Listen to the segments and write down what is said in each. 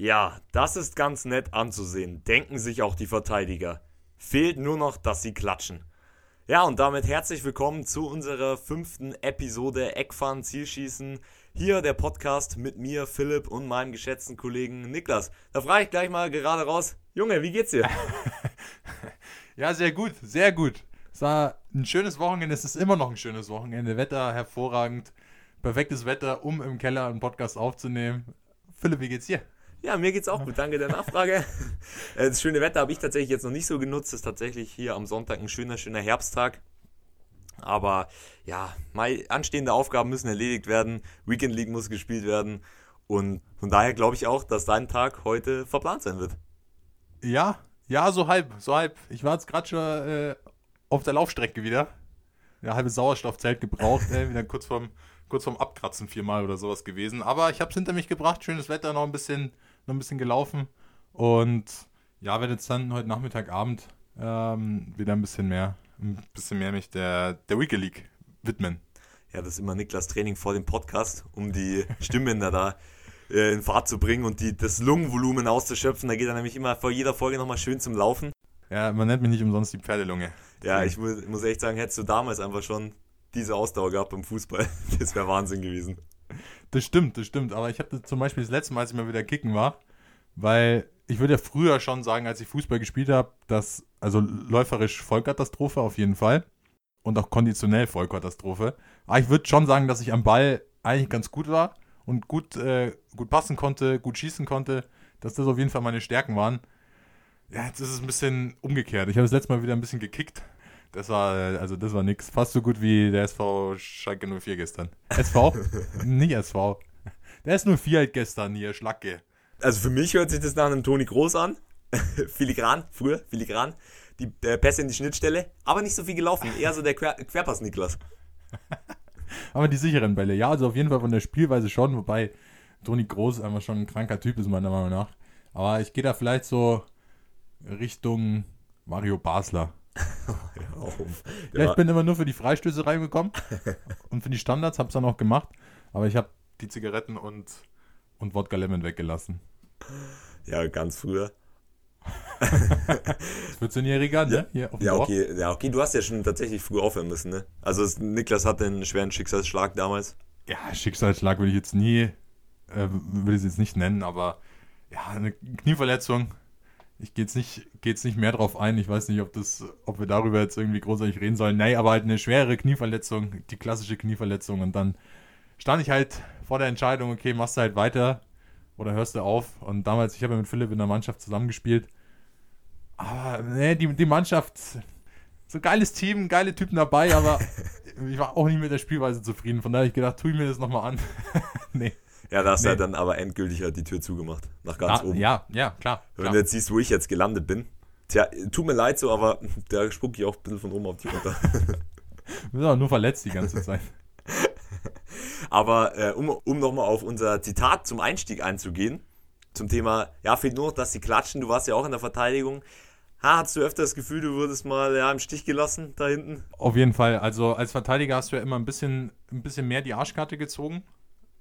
Ja, das ist ganz nett anzusehen, denken sich auch die Verteidiger. Fehlt nur noch, dass sie klatschen. Ja, und damit herzlich willkommen zu unserer fünften Episode Eckfahren, Zielschießen. Hier der Podcast mit mir, Philipp und meinem geschätzten Kollegen Niklas. Da frage ich gleich mal gerade raus, Junge, wie geht's dir? ja, sehr gut, sehr gut. Es war ein schönes Wochenende, es ist immer noch ein schönes Wochenende. Wetter hervorragend, perfektes Wetter, um im Keller einen Podcast aufzunehmen. Philipp, wie geht's dir? Ja, mir geht's auch gut. Danke der Nachfrage. Äh, das schöne Wetter habe ich tatsächlich jetzt noch nicht so genutzt. Es ist tatsächlich hier am Sonntag ein schöner, schöner Herbsttag. Aber ja, mal anstehende Aufgaben müssen erledigt werden. Weekend League muss gespielt werden. Und von daher glaube ich auch, dass dein Tag heute verplant sein wird. Ja, ja, so halb, so halb. Ich war jetzt gerade schon äh, auf der Laufstrecke wieder. Eine halbe Sauerstoffzelt gebraucht, äh, wieder kurz vorm, kurz vorm Abkratzen viermal oder sowas gewesen. Aber ich habe es hinter mich gebracht, schönes Wetter, noch ein bisschen noch ein bisschen gelaufen. Und ja, werde jetzt dann heute Nachmittag, Abend ähm, wieder ein bisschen mehr, ein bisschen mehr mich der, der Wiki League widmen. Ja, das ist immer Niklas Training vor dem Podcast, um die Stimmbänder da äh, in Fahrt zu bringen und die, das Lungenvolumen auszuschöpfen. Da geht er nämlich immer vor jeder Folge nochmal schön zum Laufen. Ja, man nennt mich nicht umsonst die Pferdelunge. Ja, ich muss, muss echt sagen, hättest du damals einfach schon diese Ausdauer gehabt beim Fußball, das wäre Wahnsinn gewesen. Das stimmt, das stimmt. Aber ich hatte zum Beispiel das letzte Mal, als ich mal wieder kicken war, weil ich würde ja früher schon sagen, als ich Fußball gespielt habe, dass, also läuferisch Vollkatastrophe auf jeden Fall. Und auch konditionell Vollkatastrophe. Aber ich würde schon sagen, dass ich am Ball eigentlich ganz gut war und gut, äh, gut passen konnte, gut schießen konnte, dass das auf jeden Fall meine Stärken waren. Ja, jetzt ist es ein bisschen umgekehrt. Ich habe das letzte Mal wieder ein bisschen gekickt das war, also das war nix. Fast so gut wie der SV Schalke 04 gestern. SV? Nicht SV. Der ist 04 halt gestern hier, Schlacke. Also für mich hört sich das nach einem Toni Groß an. Filigran, früher, Filigran. Die äh, Pässe in die Schnittstelle, aber nicht so viel gelaufen. Eher so der Quer Querpass Niklas. aber die sicheren Bälle, ja, also auf jeden Fall von der Spielweise schon, wobei Toni Groß einfach schon ein kranker Typ ist, meiner Meinung nach. Aber ich gehe da vielleicht so Richtung Mario Basler. Ja, ich bin immer nur für die Freistöße reingekommen und für die Standards, hab's dann auch gemacht. Aber ich habe die Zigaretten und, und Wodka Lemon weggelassen. Ja, ganz früher. das 14-Jähriger, ne? Ja, ja okay, ja, okay, du hast ja schon tatsächlich früh aufhören müssen, ne? Also Niklas hatte einen schweren Schicksalsschlag damals. Ja, Schicksalsschlag würde ich jetzt nie, äh, würde ich es jetzt nicht nennen, aber ja, eine Knieverletzung ich gehe jetzt, nicht, geh jetzt nicht mehr drauf ein. Ich weiß nicht, ob, das, ob wir darüber jetzt irgendwie großartig reden sollen. Nee, aber halt eine schwere Knieverletzung, die klassische Knieverletzung. Und dann stand ich halt vor der Entscheidung, okay, machst du halt weiter oder hörst du auf? Und damals, ich habe ja mit Philipp in der Mannschaft zusammengespielt. Aber nee, die, die Mannschaft, so geiles Team, geile Typen dabei, aber ich war auch nicht mit der Spielweise zufrieden. Von daher habe ich gedacht, tue ich mir das nochmal an. nee. Ja, da hast nee. du dann aber endgültig halt die Tür zugemacht. Nach ganz ah, oben. Ja, ja, klar. Wenn klar. du jetzt siehst, wo ich jetzt gelandet bin. Tja, tut mir leid so, aber da spucke ich auch ein bisschen von rum auf die runter. du bist aber nur verletzt die ganze Zeit. aber äh, um, um nochmal auf unser Zitat zum Einstieg einzugehen, zum Thema, ja, fehlt nur noch, dass sie klatschen. Du warst ja auch in der Verteidigung. Ha, hast du öfter das Gefühl, du wurdest mal ja, im Stich gelassen da hinten? Auf jeden Fall. Also als Verteidiger hast du ja immer ein bisschen, ein bisschen mehr die Arschkarte gezogen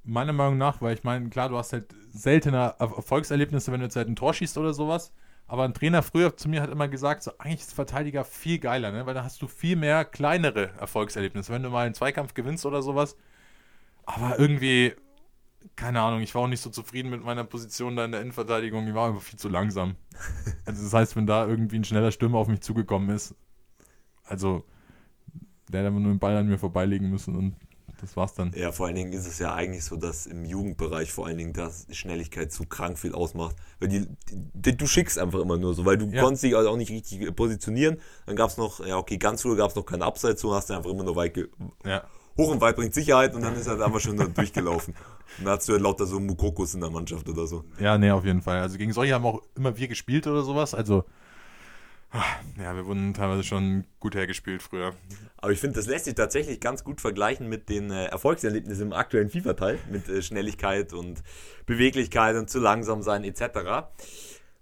meiner Meinung nach, weil ich meine, klar, du hast halt seltener Erfolgserlebnisse, wenn du jetzt halt ein Tor schießt oder sowas. Aber ein Trainer früher zu mir hat immer gesagt, so eigentlich ist Verteidiger viel geiler, ne? weil da hast du viel mehr kleinere Erfolgserlebnisse, wenn du mal einen Zweikampf gewinnst oder sowas. Aber irgendwie, keine Ahnung, ich war auch nicht so zufrieden mit meiner Position da in der Innenverteidigung. Ich war einfach viel zu langsam. Also das heißt, wenn da irgendwie ein schneller Stürmer auf mich zugekommen ist, also der hätte nur den Ball an mir vorbeilegen müssen und das war's dann. Ja, vor allen Dingen ist es ja eigentlich so, dass im Jugendbereich vor allen Dingen das Schnelligkeit zu krank viel ausmacht. Weil die, die du schickst einfach immer nur so, weil du ja. konntest dich also auch nicht richtig positionieren. Dann gab es noch, ja okay, ganz früher gab es noch keine Abseits, so hast du einfach immer nur weit ja. hoch und weit bringt Sicherheit und dann ist er halt einfach schon durchgelaufen. Und dann hast du halt lauter so Mukokos in der Mannschaft oder so. Ja, nee, auf jeden Fall. Also gegen solche haben auch immer wir gespielt oder sowas. Also ja, wir wurden teilweise schon gut hergespielt früher. Aber ich finde, das lässt sich tatsächlich ganz gut vergleichen mit den äh, Erfolgserlebnissen im aktuellen FIFA-Teil, mit äh, Schnelligkeit und Beweglichkeit und zu langsam sein etc.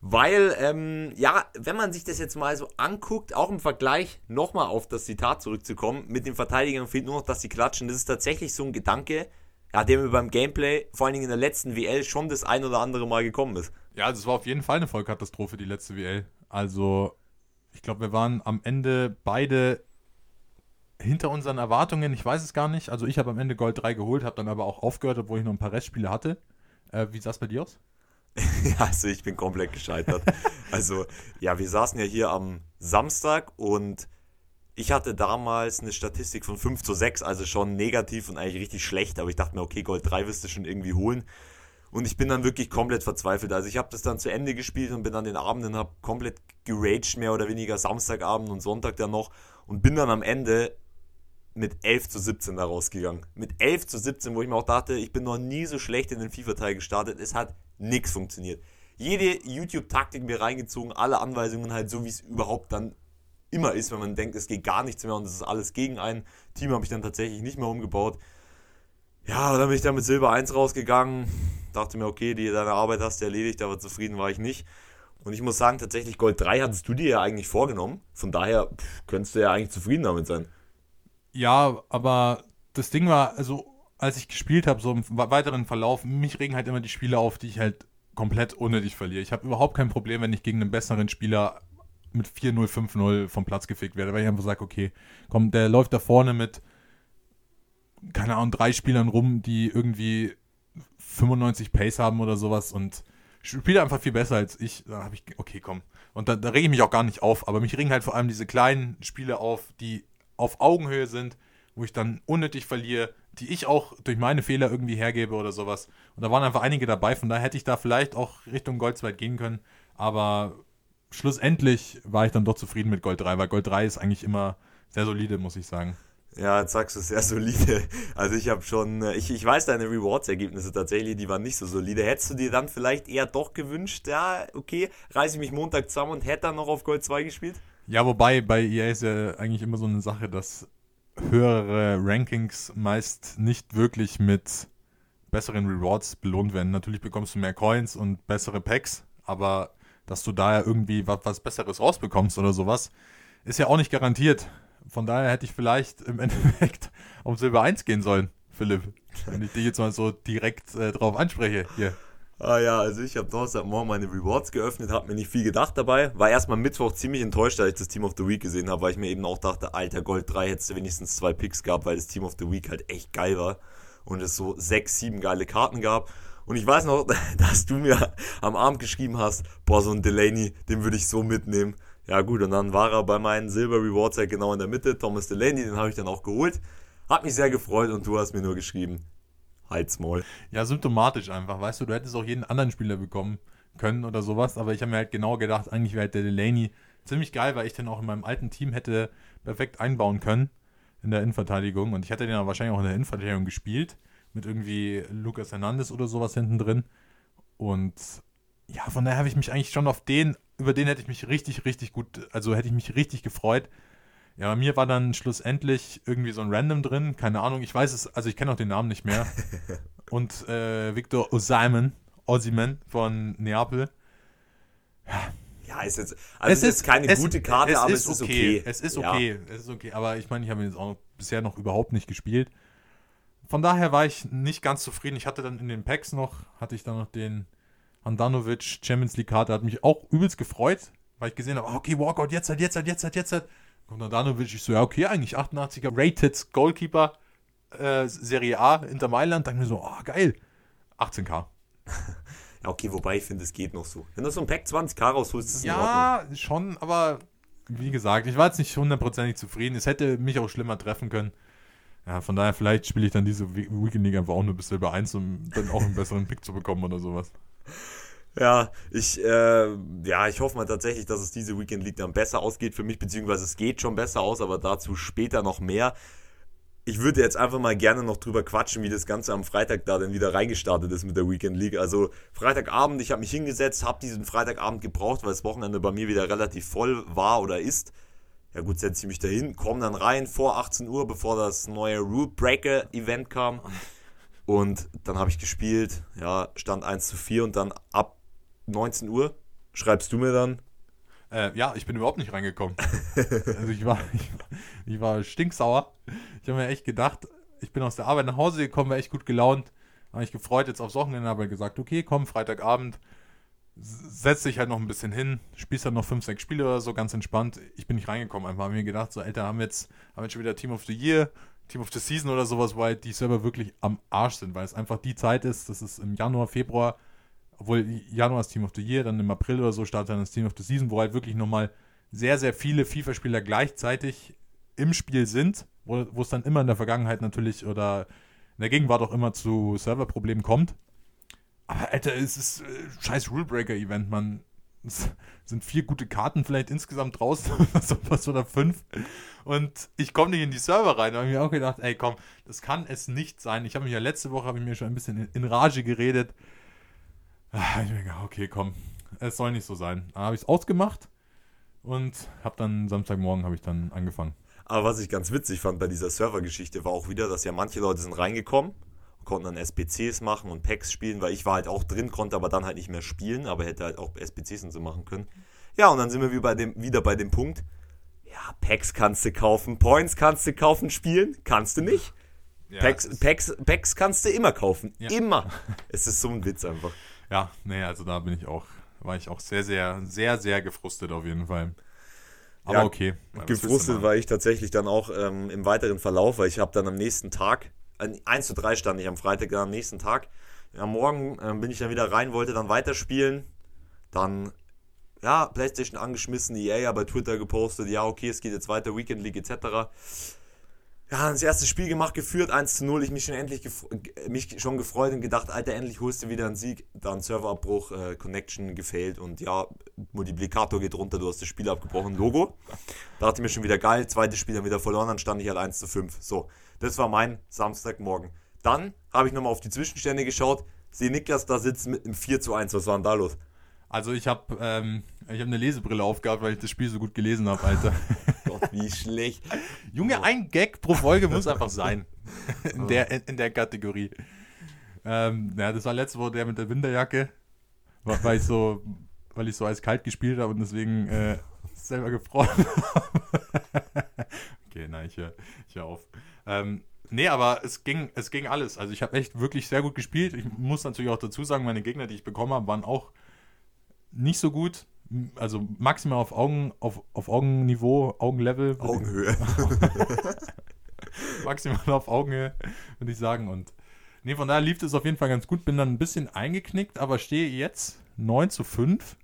Weil, ähm, ja, wenn man sich das jetzt mal so anguckt, auch im Vergleich nochmal auf das Zitat zurückzukommen, mit den Verteidigern fehlt nur noch, dass sie klatschen. Das ist tatsächlich so ein Gedanke, ja, der mir beim Gameplay, vor allen Dingen in der letzten WL, schon das ein oder andere Mal gekommen ist. Ja, das war auf jeden Fall eine Vollkatastrophe, die letzte WL. Also, ich glaube, wir waren am Ende beide hinter unseren Erwartungen. Ich weiß es gar nicht. Also, ich habe am Ende Gold 3 geholt, habe dann aber auch aufgehört, obwohl ich noch ein paar Restspiele hatte. Äh, wie sah es bei dir aus? ja, also ich bin komplett gescheitert. also, ja, wir saßen ja hier am Samstag und ich hatte damals eine Statistik von 5 zu 6, also schon negativ und eigentlich richtig schlecht, aber ich dachte mir, okay, Gold 3 wirst du schon irgendwie holen. Und ich bin dann wirklich komplett verzweifelt. Also ich habe das dann zu Ende gespielt und bin dann den Abend und habe komplett geraged, mehr oder weniger Samstagabend und Sonntag dann noch und bin dann am Ende mit 11 zu 17 da rausgegangen. Mit 11 zu 17, wo ich mir auch dachte, ich bin noch nie so schlecht in den FIFA-Teil gestartet. Es hat nichts funktioniert. Jede YouTube-Taktik mir reingezogen, alle Anweisungen halt so, wie es überhaupt dann immer ist, wenn man denkt, es geht gar nichts mehr und es ist alles gegen ein Team, habe ich dann tatsächlich nicht mehr umgebaut. Ja, dann bin ich dann mit Silber 1 rausgegangen, dachte mir, okay, die, deine Arbeit hast du erledigt, aber zufrieden war ich nicht. Und ich muss sagen, tatsächlich Gold 3 hattest du dir ja eigentlich vorgenommen. Von daher pff, könntest du ja eigentlich zufrieden damit sein. Ja, aber das Ding war, also als ich gespielt habe, so im weiteren Verlauf, mich regen halt immer die Spiele auf, die ich halt komplett unnötig verliere. Ich habe überhaupt kein Problem, wenn ich gegen einen besseren Spieler mit 4-0, 5-0 vom Platz gefickt werde, weil ich einfach sage, okay, komm, der läuft da vorne mit, keine Ahnung, drei Spielern rum, die irgendwie 95 Pace haben oder sowas und spielt einfach viel besser als ich. Da habe ich, okay, komm. Und da, da rege ich mich auch gar nicht auf, aber mich regen halt vor allem diese kleinen Spiele auf, die auf Augenhöhe sind, wo ich dann unnötig verliere, die ich auch durch meine Fehler irgendwie hergebe oder sowas. Und da waren einfach einige dabei, von daher hätte ich da vielleicht auch Richtung Gold 2 gehen können, aber schlussendlich war ich dann doch zufrieden mit Gold 3, weil Gold 3 ist eigentlich immer sehr solide, muss ich sagen. Ja, jetzt sagst du sehr solide. Also ich habe schon, äh, ich, ich weiß deine Rewards-Ergebnisse tatsächlich, die waren nicht so solide. Hättest du dir dann vielleicht eher doch gewünscht, ja, okay, reiße ich mich Montag zusammen und hätte dann noch auf Gold 2 gespielt? Ja, wobei bei EA ist ja eigentlich immer so eine Sache, dass höhere Rankings meist nicht wirklich mit besseren Rewards belohnt werden. Natürlich bekommst du mehr Coins und bessere Packs, aber dass du da ja irgendwie was, was Besseres rausbekommst oder sowas, ist ja auch nicht garantiert. Von daher hätte ich vielleicht im Endeffekt auf Silber 1 gehen sollen, Philipp. Wenn ich dich jetzt mal so direkt äh, drauf anspreche hier. Ah ja, also ich habe Donnerstagmorgen meine Rewards geöffnet, habe mir nicht viel gedacht dabei. War erstmal Mittwoch ziemlich enttäuscht, als ich das Team of the Week gesehen habe, weil ich mir eben auch dachte, alter Gold 3 hättest du wenigstens zwei Picks gehabt, weil das Team of the Week halt echt geil war und es so sechs, sieben geile Karten gab. Und ich weiß noch, dass du mir am Abend geschrieben hast, boah, so ein Delaney, den würde ich so mitnehmen. Ja gut, und dann war er bei meinen Silber Rewards halt genau in der Mitte, Thomas Delaney, den habe ich dann auch geholt. Hat mich sehr gefreut und du hast mir nur geschrieben, halt's Maul. Ja, symptomatisch einfach, weißt du, du hättest auch jeden anderen Spieler bekommen können oder sowas, aber ich habe mir halt genau gedacht, eigentlich wäre der Delaney ziemlich geil, weil ich den auch in meinem alten Team hätte perfekt einbauen können in der Innenverteidigung. Und ich hätte den auch wahrscheinlich auch in der Innenverteidigung gespielt mit irgendwie Lucas Hernandez oder sowas hinten drin. Und ja, von daher habe ich mich eigentlich schon auf den, über den hätte ich mich richtig, richtig gut, also hätte ich mich richtig gefreut, ja, bei mir war dann schlussendlich irgendwie so ein Random drin, keine Ahnung, ich weiß es, also ich kenne auch den Namen nicht mehr. Und äh, Victor Osimhen, Osimhen von Neapel. Ja. Ja, ist jetzt, also es ist jetzt keine es, gute Karte, es aber ist es ist okay. Es ist okay, ja. es ist okay. Aber ich meine, ich habe ihn jetzt auch bisher noch überhaupt nicht gespielt. Von daher war ich nicht ganz zufrieden. Ich hatte dann in den Packs noch, hatte ich dann noch den Andanovic Champions League Karte, hat mich auch übelst gefreut, weil ich gesehen habe, okay, Walkout, jetzt halt, jetzt halt, jetzt halt, jetzt halt. Kommt Andanovic, ich so, ja, okay, eigentlich 88er Rated Goalkeeper äh, Serie A Inter Mailand. Dachte mir so, oh, geil. 18k. ja, okay, wobei ich finde, es geht noch so. Wenn du so ein Pack 20k rausholst, ist es Ja, schon, aber wie gesagt, ich war jetzt nicht hundertprozentig zufrieden. Es hätte mich auch schlimmer treffen können. Ja, von daher, vielleicht spiele ich dann diese Weekend League einfach auch nur bis Silber 1, um dann auch einen besseren Pick zu bekommen oder sowas. Ja, ich, äh, ja, ich hoffe mal tatsächlich, dass es diese Weekend League dann besser ausgeht für mich, beziehungsweise es geht schon besser aus, aber dazu später noch mehr. Ich würde jetzt einfach mal gerne noch drüber quatschen, wie das Ganze am Freitag da dann wieder reingestartet ist mit der Weekend League. Also Freitagabend, ich habe mich hingesetzt, habe diesen Freitagabend gebraucht, weil das Wochenende bei mir wieder relativ voll war oder ist. Ja gut, setze ich mich dahin, komme dann rein vor 18 Uhr, bevor das neue Rule Breaker Event kam. Und dann habe ich gespielt, ja, stand 1 zu 4 und dann ab 19 Uhr schreibst du mir dann. Äh, ja, ich bin überhaupt nicht reingekommen. also ich war, ich, ich war stinksauer. Ich habe mir echt gedacht, ich bin aus der Arbeit nach Hause gekommen, war echt gut gelaunt. Habe mich gefreut jetzt aufs Wochenende, habe gesagt, okay, komm, Freitagabend. setzt dich halt noch ein bisschen hin, spielst dann noch 5, 6 Spiele oder so, ganz entspannt. Ich bin nicht reingekommen, einfach habe mir gedacht, so, Alter, haben wir jetzt, haben wir jetzt schon wieder Team of the Year, Team of the Season oder sowas, weil die Server wirklich am Arsch sind, weil es einfach die Zeit ist, das ist im Januar, Februar, obwohl Januar ist Team of the Year, dann im April oder so startet dann das Team of the Season, wo halt wirklich nochmal sehr, sehr viele FIFA-Spieler gleichzeitig im Spiel sind, wo, es dann immer in der Vergangenheit natürlich oder in der Gegenwart auch immer zu Serverproblemen kommt. Aber Alter, es ist äh, scheiß Rulebreaker-Event, man. Es sind vier gute Karten vielleicht insgesamt draußen, was oder fünf. Und ich komme nicht in die Server rein. Da habe ich mir auch gedacht, ey komm, das kann es nicht sein. Ich habe mich ja letzte Woche habe ich mir schon ein bisschen in Rage geredet. Ah, ich mir gedacht, okay, komm, es soll nicht so sein. Dann habe ich es ausgemacht und habe dann Samstagmorgen habe ich dann angefangen. Aber was ich ganz witzig fand bei dieser Servergeschichte war auch wieder, dass ja manche Leute sind reingekommen konnten dann SPCs machen und Packs spielen, weil ich war halt auch drin, konnte aber dann halt nicht mehr spielen, aber hätte halt auch SPCs und so machen können. Ja, und dann sind wir wie bei dem, wieder bei dem Punkt, ja, Packs kannst du kaufen, Points kannst du kaufen, spielen, kannst du nicht. Ja, Packs, Packs, Packs kannst du immer kaufen, ja. immer. es ist so ein Witz einfach. Ja, nee, also da bin ich auch, war ich auch sehr, sehr, sehr, sehr gefrustet auf jeden Fall. Aber ja, okay. Gefrustet war ich tatsächlich dann auch ähm, im weiteren Verlauf, weil ich habe dann am nächsten Tag 1 zu 3 stand ich am Freitag, am nächsten Tag. Am Morgen äh, bin ich dann wieder rein, wollte dann weiterspielen. Dann, ja, Playstation angeschmissen, EA bei Twitter gepostet, ja, okay, es geht jetzt weiter, Weekend League etc. Ja, das erste Spiel gemacht, geführt, 1 zu 0. Ich mich schon endlich mich schon gefreut und gedacht, Alter, endlich holst du wieder einen Sieg. Dann Serverabbruch, äh, Connection gefailt und ja, Multiplikator geht runter, du hast das Spiel abgebrochen, Logo. Da dachte ich mir schon wieder geil, zweites Spiel dann wieder verloren, dann stand ich halt 1 zu 5. So, das war mein Samstagmorgen. Dann habe ich nochmal auf die Zwischenstände geschaut, sehe Niklas da sitzen mit einem 4 zu 1. Was war denn da los? Also ich habe ähm, hab eine Lesebrille aufgehabt, weil ich das Spiel so gut gelesen habe, Alter. Gott, wie schlecht. Junge, ein Gag pro Folge muss einfach sein. In der, in, in der Kategorie. Ähm, ja, das war letzte Woche der mit der Winterjacke, weil ich so, weil ich so eiskalt gespielt habe und deswegen äh, selber gefroren habe. okay, nein, ich höre ich hör auf. Ähm, nee, aber es ging, es ging alles. Also ich habe echt wirklich sehr gut gespielt. Ich muss natürlich auch dazu sagen, meine Gegner, die ich bekommen habe, waren auch nicht so gut. Also maximal auf Augen, auf, auf Augenniveau, Augenlevel. Augenhöhe. maximal auf Augenhöhe, würde ich sagen. Und nee, von daher lief es auf jeden Fall ganz gut. Bin dann ein bisschen eingeknickt, aber stehe jetzt 9 zu 5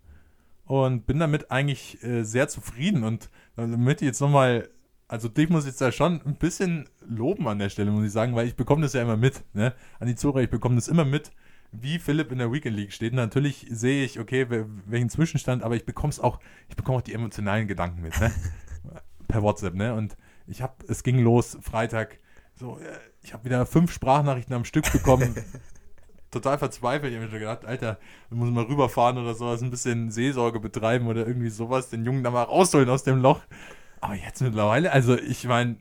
und bin damit eigentlich äh, sehr zufrieden. Und damit ich jetzt nochmal also dich muss ich jetzt da schon ein bisschen loben an der Stelle, muss ich sagen, weil ich bekomme das ja immer mit, ne? An die Zuhörer, ich bekomme das immer mit, wie Philipp in der Weekend League steht. natürlich sehe ich, okay, welchen Zwischenstand, aber ich bekomme es auch, ich bekomme auch die emotionalen Gedanken mit, ne? per WhatsApp, ne? Und ich habe, es ging los, Freitag, so, äh, ich habe wieder fünf Sprachnachrichten am Stück bekommen. total verzweifelt. Ich habe mir schon gedacht, Alter, wir müssen mal rüberfahren oder sowas, ein bisschen Seelsorge betreiben oder irgendwie sowas, den Jungen da mal rausholen aus dem Loch. Aber jetzt mittlerweile, also ich meine,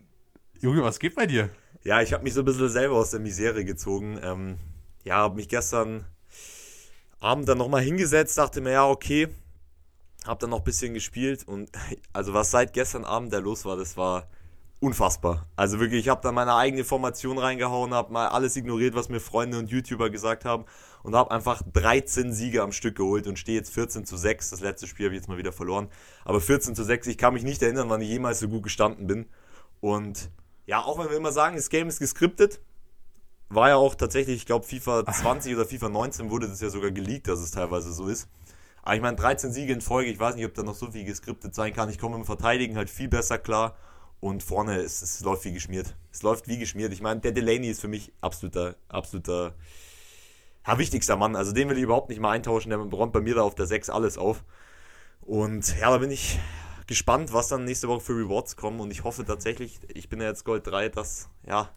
Junge, was geht bei dir? Ja, ich habe mich so ein bisschen selber aus der Misere gezogen. Ähm, ja, habe mich gestern Abend dann nochmal hingesetzt, dachte mir, ja, okay, habe dann noch ein bisschen gespielt und also was seit gestern Abend da los war, das war unfassbar. Also wirklich, ich habe da meine eigene Formation reingehauen, habe mal alles ignoriert, was mir Freunde und YouTuber gesagt haben und habe einfach 13 Siege am Stück geholt und stehe jetzt 14 zu 6. Das letzte Spiel habe ich jetzt mal wieder verloren. Aber 14 zu 6, ich kann mich nicht erinnern, wann ich jemals so gut gestanden bin. Und ja, auch wenn wir immer sagen, das Game ist geskriptet, war ja auch tatsächlich, ich glaube, FIFA 20 oder FIFA 19 wurde das ja sogar geleakt, dass es teilweise so ist. Aber ich meine, 13 Siege in Folge, ich weiß nicht, ob da noch so viel geskriptet sein kann. Ich komme im Verteidigen halt viel besser klar und vorne, es, es läuft wie geschmiert. Es läuft wie geschmiert. Ich meine, der Delaney ist für mich absoluter, absoluter, ja, wichtigster Mann. Also den will ich überhaupt nicht mal eintauschen. Der räumt bei mir da auf der 6 alles auf. Und ja, da bin ich gespannt, was dann nächste Woche für Rewards kommen. Und ich hoffe tatsächlich, ich bin ja jetzt Gold 3, dass, ja,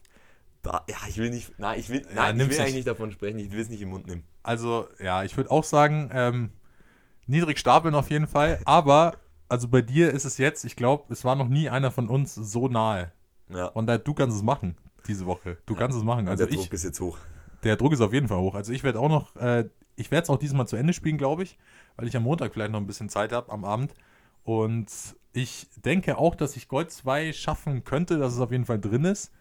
da, ja, ich will nicht, nein, ich will, nein, ja, ich will eigentlich nicht davon sprechen, ich will es nicht im Mund nehmen. Also, ja, ich würde auch sagen, ähm, niedrig stapeln auf jeden Fall, aber also bei dir ist es jetzt, ich glaube, es war noch nie einer von uns so nahe. Ja. Und du kannst es machen diese Woche. Du ja. kannst es machen. Also der Druck ich, ist jetzt hoch. Der Druck ist auf jeden Fall hoch. Also ich werde auch noch, äh, ich werde es auch diesmal zu Ende spielen, glaube ich, weil ich am Montag vielleicht noch ein bisschen Zeit habe am Abend. Und ich denke auch, dass ich Gold 2 schaffen könnte, dass es auf jeden Fall drin ist.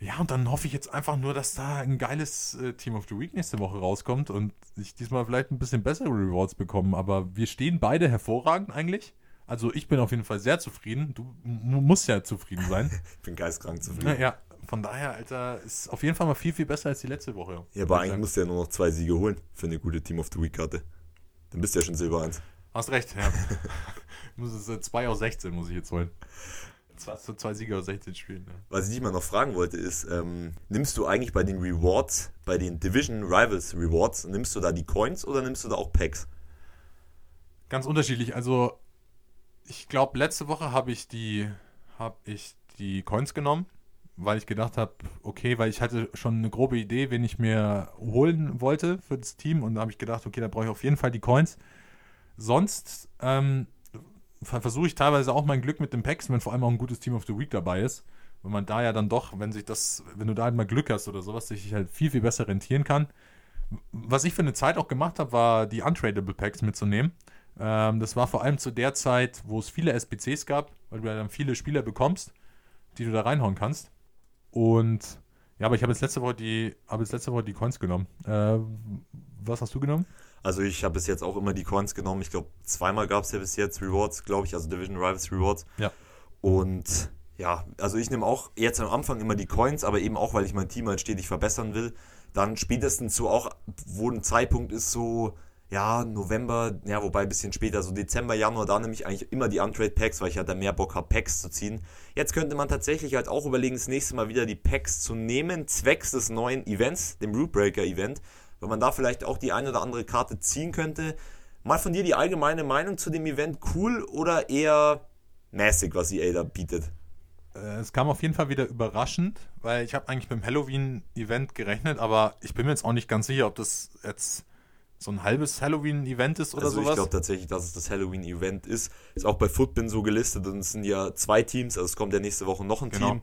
Ja, und dann hoffe ich jetzt einfach nur, dass da ein geiles äh, Team of the Week nächste Woche rauskommt und ich diesmal vielleicht ein bisschen bessere Rewards bekomme. Aber wir stehen beide hervorragend eigentlich. Also ich bin auf jeden Fall sehr zufrieden. Du musst ja zufrieden sein. ich bin geistkrank zufrieden. Ja, ja, von daher, Alter, ist auf jeden Fall mal viel, viel besser als die letzte Woche. Ja, aber eigentlich musst du ja nur noch zwei Siege holen für eine gute Team of the Week-Karte. Dann bist du ja schon Silber 1. Hast recht, ja. muss es 2 äh, aus 16 muss ich jetzt holen. Zwei, so zwei Siege aus 16 Spielen. Ja. Was ich dich mal noch fragen wollte, ist, ähm, nimmst du eigentlich bei den Rewards, bei den Division Rivals Rewards, nimmst du da die Coins oder nimmst du da auch Packs? Ganz unterschiedlich. Also, ich glaube, letzte Woche habe ich die, habe ich die Coins genommen, weil ich gedacht habe, okay, weil ich hatte schon eine grobe Idee, wen ich mir holen wollte für das Team und da habe ich gedacht, okay, da brauche ich auf jeden Fall die Coins. Sonst ähm, versuche ich teilweise auch mein Glück mit den Packs, wenn vor allem auch ein gutes Team of the Week dabei ist. Wenn man da ja dann doch, wenn sich das, wenn du da halt mal Glück hast oder sowas, sich halt viel, viel besser rentieren kann. Was ich für eine Zeit auch gemacht habe, war die Untradable Packs mitzunehmen. Ähm, das war vor allem zu der Zeit, wo es viele SPCs gab, weil du ja dann viele Spieler bekommst, die du da reinhauen kannst. Und ja, aber ich habe jetzt letzte Woche die, habe letzte Woche die Coins genommen. Äh, was hast du genommen? Also ich habe bis jetzt auch immer die Coins genommen. Ich glaube, zweimal gab es ja bis jetzt Rewards, glaube ich, also Division Rivals Rewards. Ja. Und ja, also ich nehme auch jetzt am Anfang immer die Coins, aber eben auch, weil ich mein Team halt stetig verbessern will. Dann spätestens so auch, wo ein Zeitpunkt ist, so ja, November, ja, wobei ein bisschen später, so Dezember, Januar, da nehme ich eigentlich immer die Untrade Packs, weil ich halt da mehr Bock habe, Packs zu ziehen. Jetzt könnte man tatsächlich halt auch überlegen, das nächste Mal wieder die Packs zu nehmen, zwecks des neuen Events, dem Root Breaker Event, weil man da vielleicht auch die eine oder andere Karte ziehen könnte. Mal von dir die allgemeine Meinung zu dem Event, cool oder eher mäßig, was EA da bietet? Äh, es kam auf jeden Fall wieder überraschend, weil ich habe eigentlich beim Halloween-Event gerechnet, aber ich bin mir jetzt auch nicht ganz sicher, ob das jetzt so ein halbes Halloween-Event ist oder also sowas? Ich glaube tatsächlich, dass es das Halloween-Event ist. Ist auch bei Footbin so gelistet und es sind ja zwei Teams, also es kommt ja nächste Woche noch ein genau. Team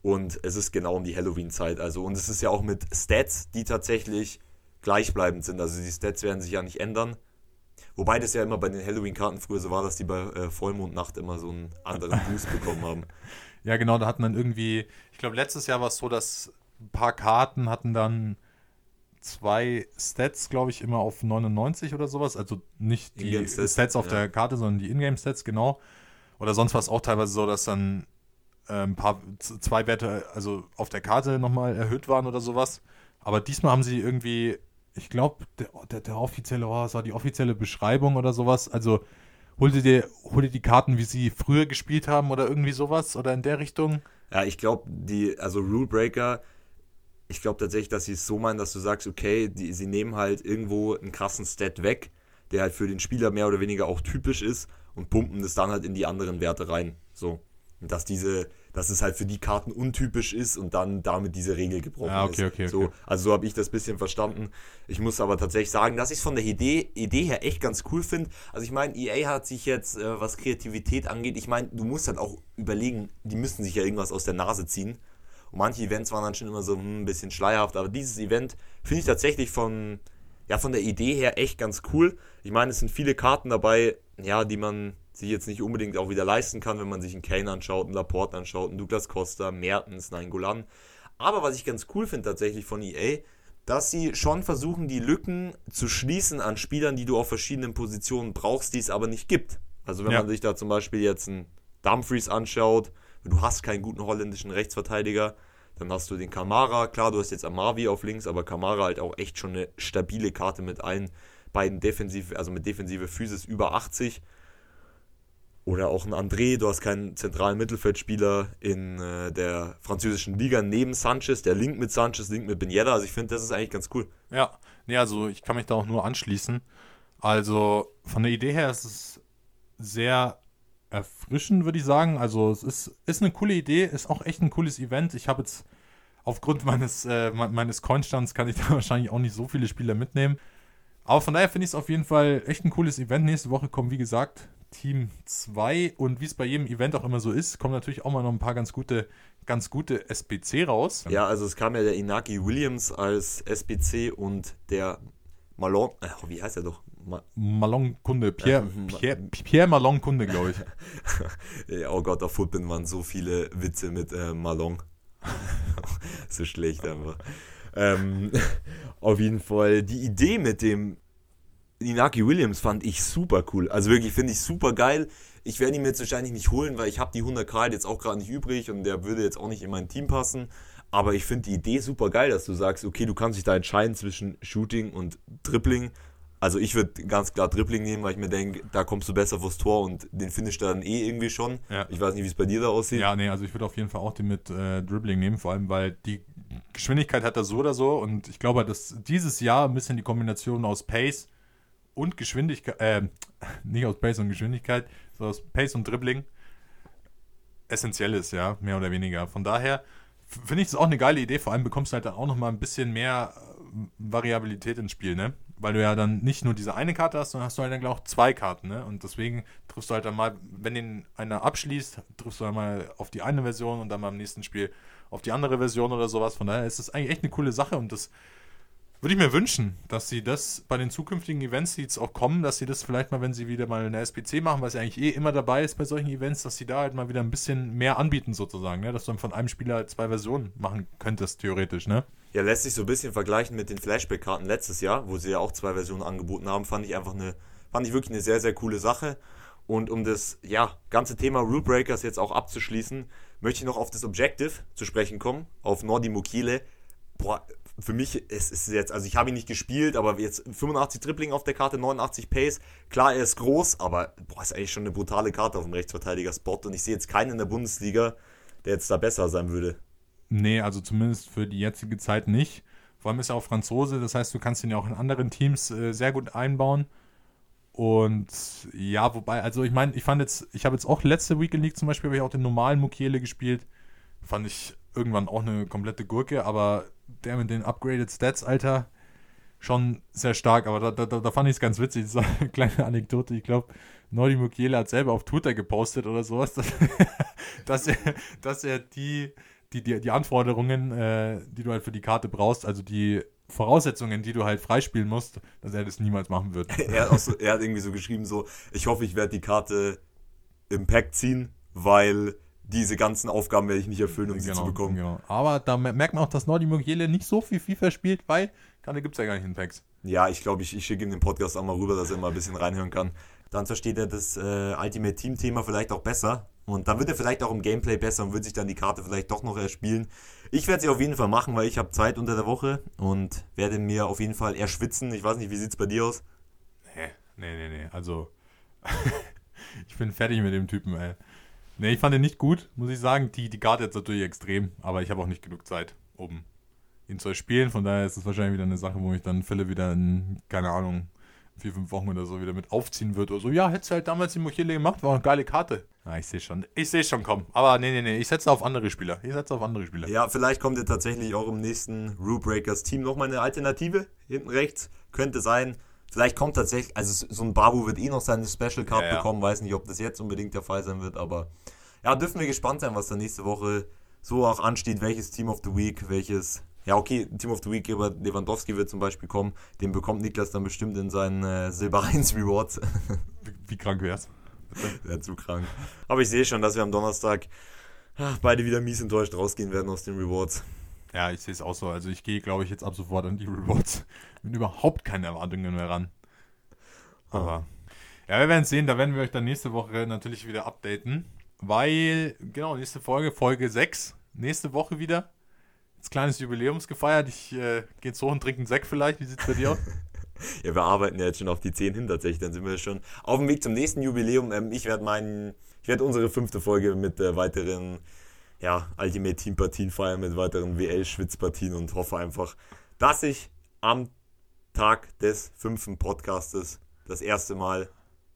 und es ist genau um die Halloween-Zeit. Also und es ist ja auch mit Stats, die tatsächlich gleichbleibend sind. Also die Stats werden sich ja nicht ändern. Wobei das ja immer bei den Halloween-Karten früher so war, dass die bei äh, Vollmondnacht immer so einen anderen Boost bekommen haben. Ja, genau, da hatten dann irgendwie, ich glaube, letztes Jahr war es so, dass ein paar Karten hatten dann zwei Stats, glaube ich, immer auf 99 oder sowas. Also nicht die Stats, Stats auf ja. der Karte, sondern die Ingame-Stats, genau. Oder sonst war es auch teilweise so, dass dann äh, ein paar, zwei Werte, also auf der Karte nochmal erhöht waren oder sowas. Aber diesmal haben sie irgendwie, ich glaube, der, der, der, offizielle, oh, das war die offizielle Beschreibung oder sowas. Also hol dir, hol dir die Karten, wie sie früher gespielt haben oder irgendwie sowas oder in der Richtung. Ja, ich glaube, die, also Rule Breaker ich glaube tatsächlich, dass sie es so meinen, dass du sagst, okay, die, sie nehmen halt irgendwo einen krassen Stat weg, der halt für den Spieler mehr oder weniger auch typisch ist und pumpen das dann halt in die anderen Werte rein. So. Und dass diese, dass es halt für die Karten untypisch ist und dann damit diese Regel gebrochen ja, okay, ist. Okay, so, also so habe ich das bisschen verstanden. Ich muss aber tatsächlich sagen, dass ich es von der Idee, Idee her echt ganz cool finde. Also ich meine, EA hat sich jetzt, äh, was Kreativität angeht, ich meine, du musst halt auch überlegen, die müssen sich ja irgendwas aus der Nase ziehen. Und manche Events waren dann schon immer so hm, ein bisschen schleierhaft. Aber dieses Event finde ich tatsächlich von, ja, von der Idee her echt ganz cool. Ich meine, es sind viele Karten dabei, ja, die man sich jetzt nicht unbedingt auch wieder leisten kann, wenn man sich einen Kane anschaut, einen Laporte anschaut, einen Douglas Costa, Mertens, einen Golan. Aber was ich ganz cool finde tatsächlich von EA, dass sie schon versuchen, die Lücken zu schließen an Spielern, die du auf verschiedenen Positionen brauchst, die es aber nicht gibt. Also wenn ja. man sich da zum Beispiel jetzt einen Dumfries anschaut, du hast keinen guten holländischen Rechtsverteidiger, dann hast du den Kamara. Klar, du hast jetzt Amavi auf links, aber Kamara halt auch echt schon eine stabile Karte mit allen beiden defensiv, also mit defensive Physis über 80. Oder auch ein André, du hast keinen zentralen Mittelfeldspieler in äh, der französischen Liga neben Sanchez, der linkt mit Sanchez, linkt mit Benjeda. Also ich finde, das ist eigentlich ganz cool. Ja, nee, also ich kann mich da auch nur anschließen. Also von der Idee her ist es sehr erfrischend, würde ich sagen. Also es ist, ist eine coole Idee, ist auch echt ein cooles Event. Ich habe jetzt aufgrund meines, äh, meines Coinstands kann ich da wahrscheinlich auch nicht so viele Spieler mitnehmen. Aber von daher finde ich es auf jeden Fall echt ein cooles Event. Nächste Woche kommen, wie gesagt, Team 2 und wie es bei jedem Event auch immer so ist, kommen natürlich auch mal noch ein paar ganz gute, ganz gute SBC raus. Ja, also es kam ja der Inaki Williams als SBC und der Malon, äh, wie heißt er doch? Ma Malon-Kunde, Pierre, Pierre, Pierre Malon-Kunde, glaube ich. oh Gott, auf Footbin waren so viele Witze mit äh, Malon. so schlecht einfach. Ähm, auf jeden Fall, die Idee mit dem Inaki Williams fand ich super cool. Also wirklich finde ich super geil. Ich werde ihn mir jetzt wahrscheinlich nicht holen, weil ich habe die 100 K jetzt auch gerade nicht übrig und der würde jetzt auch nicht in mein Team passen. Aber ich finde die Idee super geil, dass du sagst, okay, du kannst dich da entscheiden zwischen Shooting und Dribbling. Also ich würde ganz klar Dribbling nehmen, weil ich mir denke, da kommst du besser vors Tor und den findest du dann eh irgendwie schon. Ja. Ich weiß nicht, wie es bei dir da aussieht. Ja, nee, also ich würde auf jeden Fall auch den mit äh, Dribbling nehmen, vor allem weil die Geschwindigkeit hat er so oder so und ich glaube, dass dieses Jahr ein bisschen die Kombination aus Pace und Geschwindigkeit, äh, nicht aus Pace und Geschwindigkeit, sondern aus Pace und Dribbling essentiell ist, ja, mehr oder weniger. Von daher finde ich das auch eine geile Idee, vor allem bekommst du halt dann auch nochmal ein bisschen mehr äh, Variabilität ins Spiel, ne? Weil du ja dann nicht nur diese eine Karte hast, sondern hast du halt dann auch zwei Karten, ne? Und deswegen triffst du halt dann mal, wenn den einer abschließt, triffst du dann mal auf die eine Version und dann mal im nächsten Spiel auf die andere Version oder sowas. Von daher ist das eigentlich echt eine coole Sache und das würde ich mir wünschen, dass sie das bei den zukünftigen Events, die jetzt auch kommen, dass sie das vielleicht mal, wenn sie wieder mal eine SPC machen, was ja eigentlich eh immer dabei ist bei solchen Events, dass sie da halt mal wieder ein bisschen mehr anbieten sozusagen, ne? dass du dann von einem Spieler zwei Versionen machen könntest, theoretisch, ne? Ja, lässt sich so ein bisschen vergleichen mit den Flashback-Karten letztes Jahr, wo sie ja auch zwei Versionen angeboten haben, fand ich einfach eine, fand ich wirklich eine sehr, sehr coole Sache. Und um das ja, ganze Thema Rule Breakers jetzt auch abzuschließen, möchte ich noch auf das Objective zu sprechen kommen, auf Nordi Mokile. Boah, für mich es ist jetzt, also ich habe ihn nicht gespielt, aber jetzt 85 Tripling auf der Karte, 89 Pace. Klar, er ist groß, aber boah, ist eigentlich schon eine brutale Karte auf dem Rechtsverteidiger-Spot und ich sehe jetzt keinen in der Bundesliga, der jetzt da besser sein würde. Nee, also zumindest für die jetzige Zeit nicht. Vor allem ist er auch Franzose, das heißt, du kannst ihn ja auch in anderen Teams äh, sehr gut einbauen. Und ja, wobei, also ich meine, ich fand jetzt, ich habe jetzt auch letzte Weekend League zum Beispiel, habe ich auch den normalen Mukiele gespielt. Fand ich irgendwann auch eine komplette Gurke, aber der mit den Upgraded Stats, Alter, schon sehr stark. Aber da, da, da fand ich es ganz witzig, eine kleine Anekdote. Ich glaube, Nordi Mukiele hat selber auf Twitter gepostet oder sowas, dass, dass, er, dass er die, die, die, die Anforderungen, äh, die du halt für die Karte brauchst, also die Voraussetzungen, die du halt freispielen musst, dass er das niemals machen wird. er, hat so, er hat irgendwie so geschrieben, so, ich hoffe, ich werde die Karte im Pack ziehen, weil diese ganzen Aufgaben werde ich nicht erfüllen, um genau, sie zu bekommen. Genau. Aber da merkt man auch, dass Nordi Mugiele nicht so viel FIFA spielt, weil Karte gibt es ja gar nicht in Packs. Ja, ich glaube, ich, ich schicke ihm den Podcast auch mal rüber, dass er mal ein bisschen reinhören kann. Dann versteht er das äh, Ultimate Team Thema vielleicht auch besser. Und dann wird er vielleicht auch im Gameplay besser und wird sich dann die Karte vielleicht doch noch erspielen. Ich werde sie auf jeden Fall machen, weil ich habe Zeit unter der Woche und werde mir auf jeden Fall erschwitzen. Ich weiß nicht, wie sieht es bei dir aus? Nee, nee, nee, nee. Also, ich bin fertig mit dem Typen, ey. Nee, ich fand ihn nicht gut, muss ich sagen. Die, die Karte jetzt natürlich extrem, aber ich habe auch nicht genug Zeit, um ihn zu spielen. Von daher ist es wahrscheinlich wieder eine Sache, wo ich dann Fälle wieder in, keine Ahnung, vier, fünf Wochen oder so wieder mit aufziehen wird oder so. Ja, hättest du halt damals die Mochile gemacht, war eine geile Karte. Ja, ich sehe schon. Ich sehe schon kommen. Aber nee, nee, nee, ich setze auf andere Spieler. Ich setze auf andere Spieler. Ja, vielleicht kommt ja tatsächlich auch im nächsten Rule Breakers Team nochmal eine Alternative. Hinten rechts. Könnte sein. Vielleicht kommt tatsächlich, also so ein Babu wird eh noch seine Special Card ja, ja. bekommen, weiß nicht, ob das jetzt unbedingt der Fall sein wird, aber ja, dürfen wir gespannt sein, was da nächste Woche so auch ansteht, welches Team of the Week, welches, ja okay, Team of the Week über Lewandowski wird zum Beispiel kommen, den bekommt Niklas dann bestimmt in seinen äh, Silber 1 Rewards. Wie krank wär's? Wäre zu krank. Aber ich sehe schon, dass wir am Donnerstag ach, beide wieder mies enttäuscht rausgehen werden aus den Rewards. Ja, ich sehe es auch so. Also ich gehe, glaube ich, jetzt ab sofort an die Rewards mit überhaupt keine Erwartungen mehr ran. Aber ja, wir werden sehen. Da werden wir euch dann nächste Woche natürlich wieder updaten. Weil, genau, nächste Folge, Folge 6. Nächste Woche wieder. Jetzt kleines Jubiläums gefeiert. Ich äh, gehe jetzt hoch und trinke einen Sekt vielleicht. Wie sieht es bei dir aus? ja, wir arbeiten ja jetzt schon auf die 10 hin tatsächlich. Dann sind wir schon auf dem Weg zum nächsten Jubiläum. Ähm, ich werde meinen, ich werde unsere fünfte Folge mit äh, weiteren ja, Ultimate Team Partien feiern, mit weiteren WL-Schwitzpartien und hoffe einfach, dass ich am Tag des fünften Podcastes das erste Mal,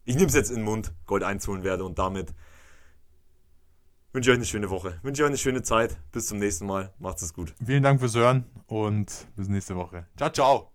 ich nehme es jetzt in den Mund, Gold einzuholen werde und damit wünsche euch eine schöne Woche. Wünsche euch eine schöne Zeit. Bis zum nächsten Mal. Macht es gut. Vielen Dank fürs Hören und bis nächste Woche. Ciao, ciao.